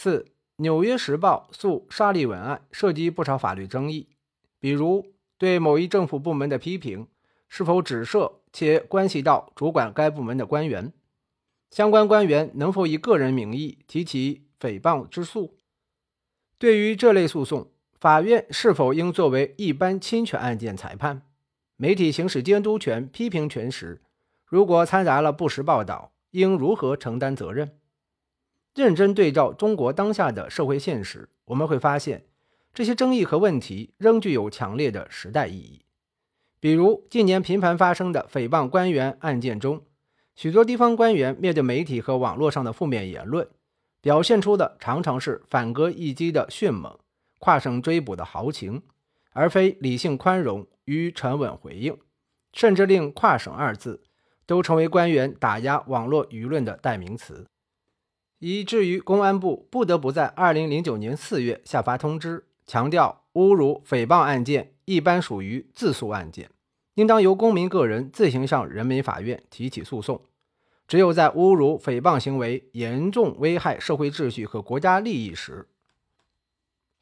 四，《纽约时报》诉沙利文案涉及不少法律争议，比如对某一政府部门的批评是否指涉且关系到主管该部门的官员，相关官员能否以个人名义提起诽谤之诉。对于这类诉讼，法院是否应作为一般侵权案件裁判？媒体行使监督权、批评权时，如果掺杂了不实报道，应如何承担责任？认真对照中国当下的社会现实，我们会发现，这些争议和问题仍具有强烈的时代意义。比如近年频繁发生的诽谤官员案件中，许多地方官员面对媒体和网络上的负面言论，表现出的常常是反戈一击的迅猛。跨省追捕的豪情，而非理性宽容与沉稳回应，甚至令“跨省”二字都成为官员打压网络舆论的代名词，以至于公安部不得不在二零零九年四月下发通知，强调侮辱诽谤案件一般属于自诉案件，应当由公民个人自行向人民法院提起诉讼。只有在侮辱诽谤行为严重危害社会秩序和国家利益时，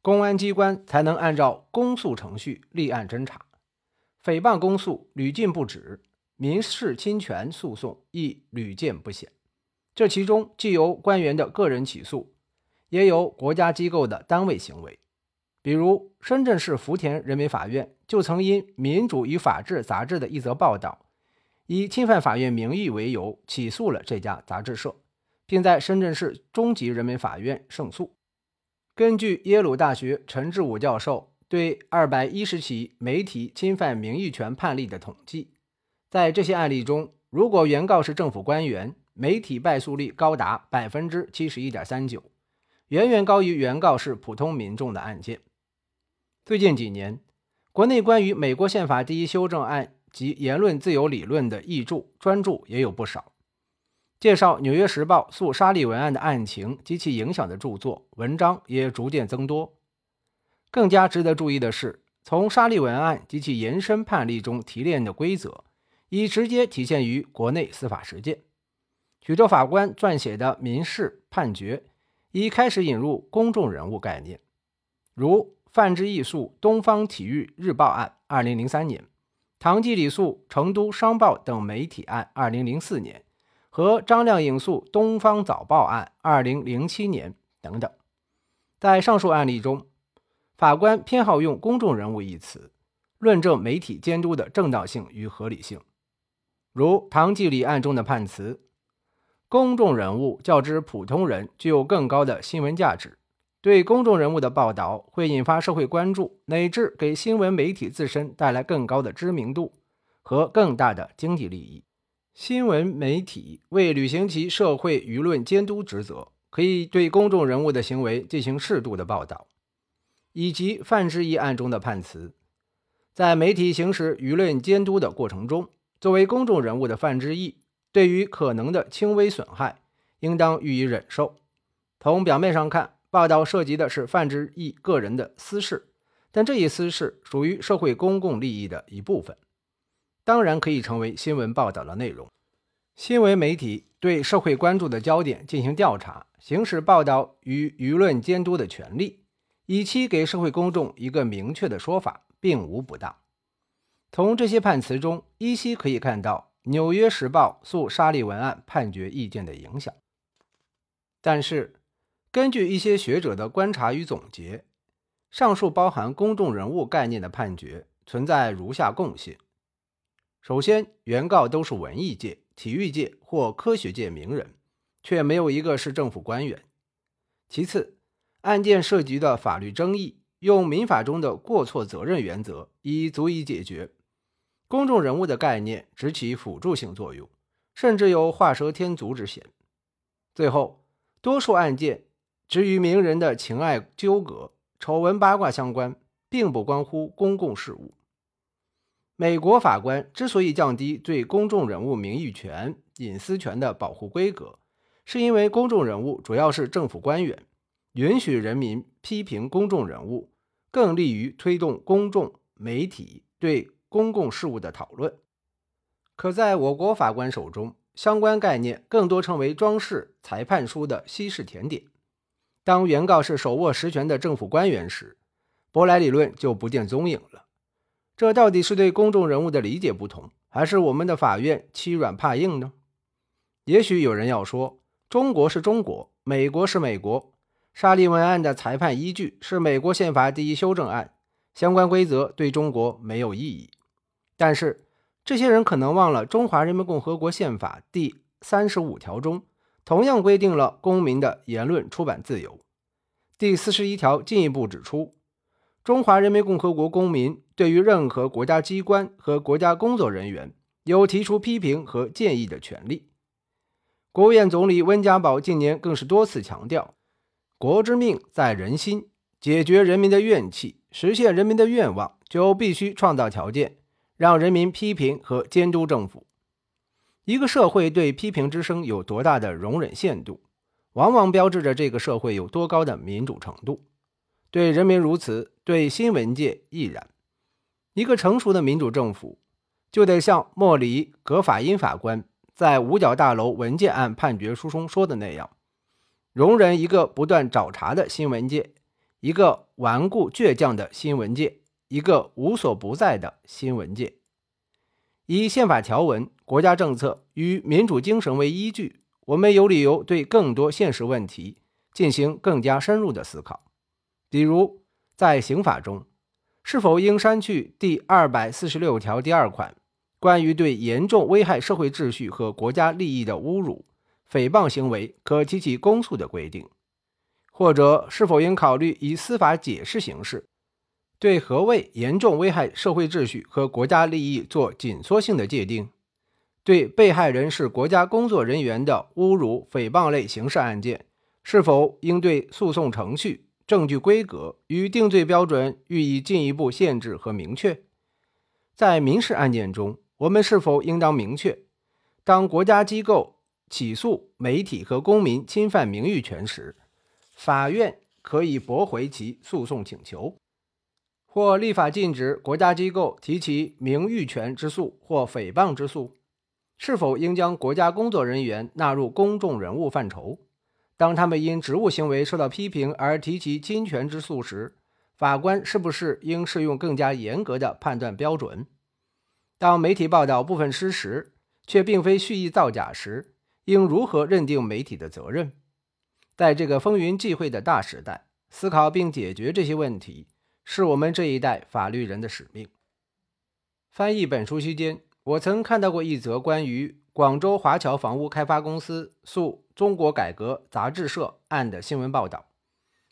公安机关才能按照公诉程序立案侦查，诽谤公诉屡禁不止，民事侵权诉讼亦屡见不鲜。这其中既有官员的个人起诉，也有国家机构的单位行为。比如，深圳市福田人民法院就曾因《民主与法治》杂志的一则报道，以侵犯法院名誉为由起诉了这家杂志社，并在深圳市中级人民法院胜诉。根据耶鲁大学陈志武教授对二百一十起媒体侵犯名誉权判例的统计，在这些案例中，如果原告是政府官员，媒体败诉率高达百分之七十一点三九，远远高于原告是普通民众的案件。最近几年，国内关于美国宪法第一修正案及言论自由理论的译著专著也有不少。介绍《纽约时报》诉沙利文案的案情及其影响的著作文章也逐渐增多。更加值得注意的是，从沙利文案及其延伸判例中提炼的规则，已直接体现于国内司法实践。许多法官撰写的民事判决已开始引入公众人物概念，如范志毅诉东方体育日报案，2003年；唐季礼诉成都商报等媒体案，2004年。和张亮颖诉《东方早报》案，二零零七年等等，在上述案例中，法官偏好用“公众人物”一词，论证媒体监督的正当性与合理性。如唐季礼案中的判词：“公众人物较之普通人具有更高的新闻价值，对公众人物的报道会引发社会关注，乃至给新闻媒体自身带来更高的知名度和更大的经济利益。”新闻媒体为履行其社会舆论监督职责，可以对公众人物的行为进行适度的报道，以及范志毅案中的判词，在媒体行使舆论监督的过程中，作为公众人物的范志毅，对于可能的轻微损害，应当予以忍受。从表面上看，报道涉及的是范志毅个人的私事，但这一私事属于社会公共利益的一部分。当然可以成为新闻报道的内容。新闻媒体对社会关注的焦点进行调查，行使报道与舆论监督的权利，以期给社会公众一个明确的说法，并无不当。从这些判词中，依稀可以看到《纽约时报》诉沙利文案判决意见的影响。但是，根据一些学者的观察与总结，上述包含公众人物概念的判决存在如下共性。首先，原告都是文艺界、体育界或科学界名人，却没有一个是政府官员。其次，案件涉及的法律争议，用民法中的过错责任原则已足以解决。公众人物的概念只起辅助性作用，甚至有画蛇添足之嫌。最后，多数案件只与名人的情爱纠葛、丑闻八卦相关，并不关乎公共事务。美国法官之所以降低对公众人物名誉权、隐私权的保护规格，是因为公众人物主要是政府官员，允许人民批评公众人物，更利于推动公众媒体对公共事务的讨论。可在我国法官手中，相关概念更多成为装饰裁判书的西式甜点，当原告是手握实权的政府官员时，舶来理论就不见踪影了。这到底是对公众人物的理解不同，还是我们的法院欺软怕硬呢？也许有人要说，中国是中国，美国是美国。沙利文案的裁判依据是美国宪法第一修正案，相关规则对中国没有意义。但是，这些人可能忘了，《中华人民共和国宪法》第三十五条中同样规定了公民的言论出版自由。第四十一条进一步指出，中华人民共和国公民对于任何国家机关和国家工作人员有提出批评和建议的权利。国务院总理温家宝近年更是多次强调。国之命在人心，解决人民的怨气，实现人民的愿望，就必须创造条件，让人民批评和监督政府。一个社会对批评之声有多大的容忍限度，往往标志着这个社会有多高的民主程度。对人民如此，对新闻界亦然。一个成熟的民主政府，就得像莫里·格法因法官在五角大楼文件案判决书中说的那样。容忍一个不断找茬的新闻界，一个顽固倔强的新闻界，一个无所不在的新闻界。以宪法条文、国家政策与民主精神为依据，我们有理由对更多现实问题进行更加深入的思考。比如，在刑法中，是否应删去第二百四十六条第二款关于对严重危害社会秩序和国家利益的侮辱？诽谤行为可提起公诉的规定，或者是否应考虑以司法解释形式，对何谓严重危害社会秩序和国家利益做紧缩性的界定？对被害人是国家工作人员的侮辱、诽谤类刑事案件，是否应对诉讼程序、证据规格与定罪标准予以进一步限制和明确？在民事案件中，我们是否应当明确，当国家机构？起诉媒体和公民侵犯名誉权时，法院可以驳回其诉讼请求，或立法禁止国家机构提起名誉权之诉或诽谤之诉。是否应将国家工作人员纳入公众人物范畴？当他们因职务行为受到批评而提起侵权之诉时，法官是不是应适用更加严格的判断标准？当媒体报道部分失实却并非蓄意造假时，应如何认定媒体的责任？在这个风云际会的大时代，思考并解决这些问题，是我们这一代法律人的使命。翻译本书期间，我曾看到过一则关于广州华侨房屋开发公司诉中国改革杂志社案的新闻报道。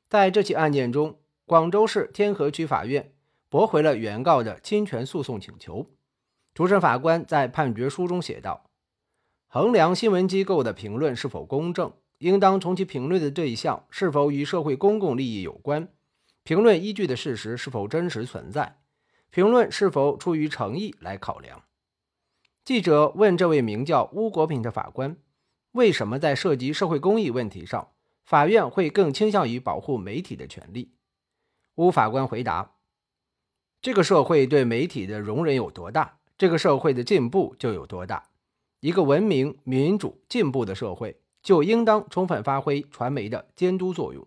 在这起案件中，广州市天河区法院驳回了原告的侵权诉讼请求。主审法官在判决书中写道。衡量新闻机构的评论是否公正，应当从其评论的对象是否与社会公共利益有关，评论依据的事实是否真实存在，评论是否出于诚意来考量。记者问这位名叫邬国平的法官：“为什么在涉及社会公益问题上，法院会更倾向于保护媒体的权利？”邬法官回答：“这个社会对媒体的容忍有多大，这个社会的进步就有多大。”一个文明、民主、进步的社会，就应当充分发挥传媒的监督作用。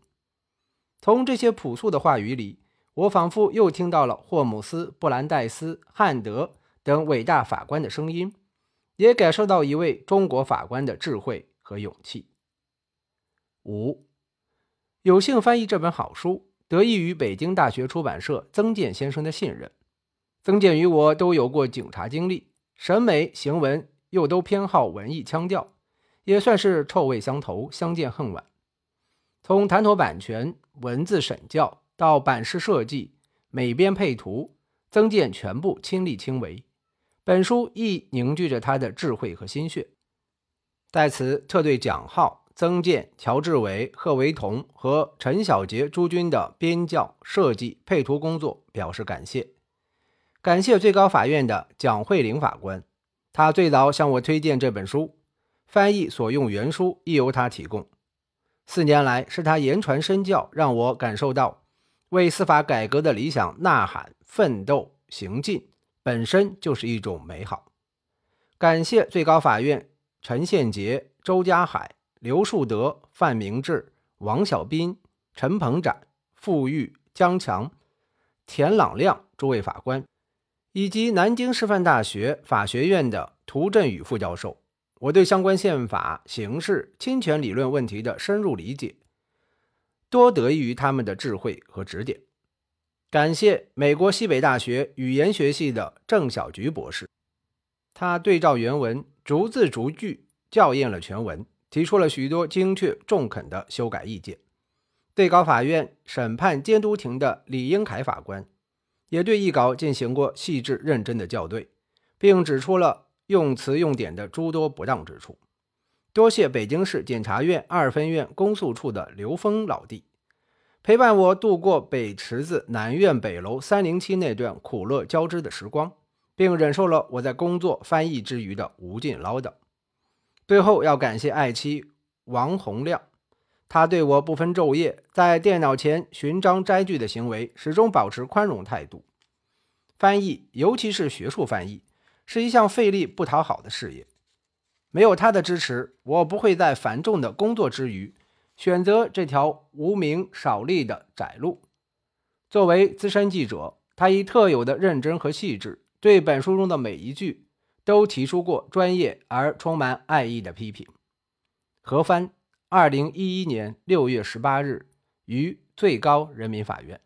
从这些朴素的话语里，我仿佛又听到了霍姆斯、布兰代斯、汉德等伟大法官的声音，也感受到一位中国法官的智慧和勇气。五，有幸翻译这本好书，得益于北京大学出版社曾健先生的信任。曾健与我都有过警察经历，审美、行文。又都偏好文艺腔调，也算是臭味相投，相见恨晚。从谈妥版权、文字审校到版式设计、美编配图，曾健全部亲力亲为。本书亦凝聚着他的智慧和心血。在此，特对蒋浩、曾健、乔志伟、贺维彤和陈小杰诸君的编校、设计、配图工作表示感谢。感谢最高法院的蒋慧玲法官。他最早向我推荐这本书，翻译所用原书亦由他提供。四年来，是他言传身教，让我感受到为司法改革的理想呐喊、奋斗、行进，本身就是一种美好。感谢最高法院陈宪杰、周家海、刘树德、范明志、王小斌、陈鹏展、傅玉、江强、田朗亮诸位法官，以及南京师范大学法学院的涂振宇副教授，我对相关宪法、刑事、侵权理论问题的深入理解，多得益于他们的智慧和指点。感谢美国西北大学语言学系的郑小菊博士，他对照原文，逐字逐句校验了全文，提出了许多精确中肯的修改意见。最高法院审判监督庭的李英凯法官也对译稿进行过细致认真的校对，并指出了用词用典的诸多不当之处。多谢北京市检察院二分院公诉处的刘峰老弟。陪伴我度过北池子南苑北楼三零七那段苦乐交织的时光，并忍受了我在工作翻译之余的无尽唠叨。最后要感谢爱妻王洪亮，他对我不分昼夜在电脑前寻章摘句的行为始终保持宽容态度。翻译，尤其是学术翻译，是一项费力不讨好的事业。没有他的支持，我不会在繁重的工作之余。选择这条无名少利的窄路。作为资深记者，他以特有的认真和细致，对本书中的每一句都提出过专业而充满爱意的批评。何帆，二零一一年六月十八日于最高人民法院。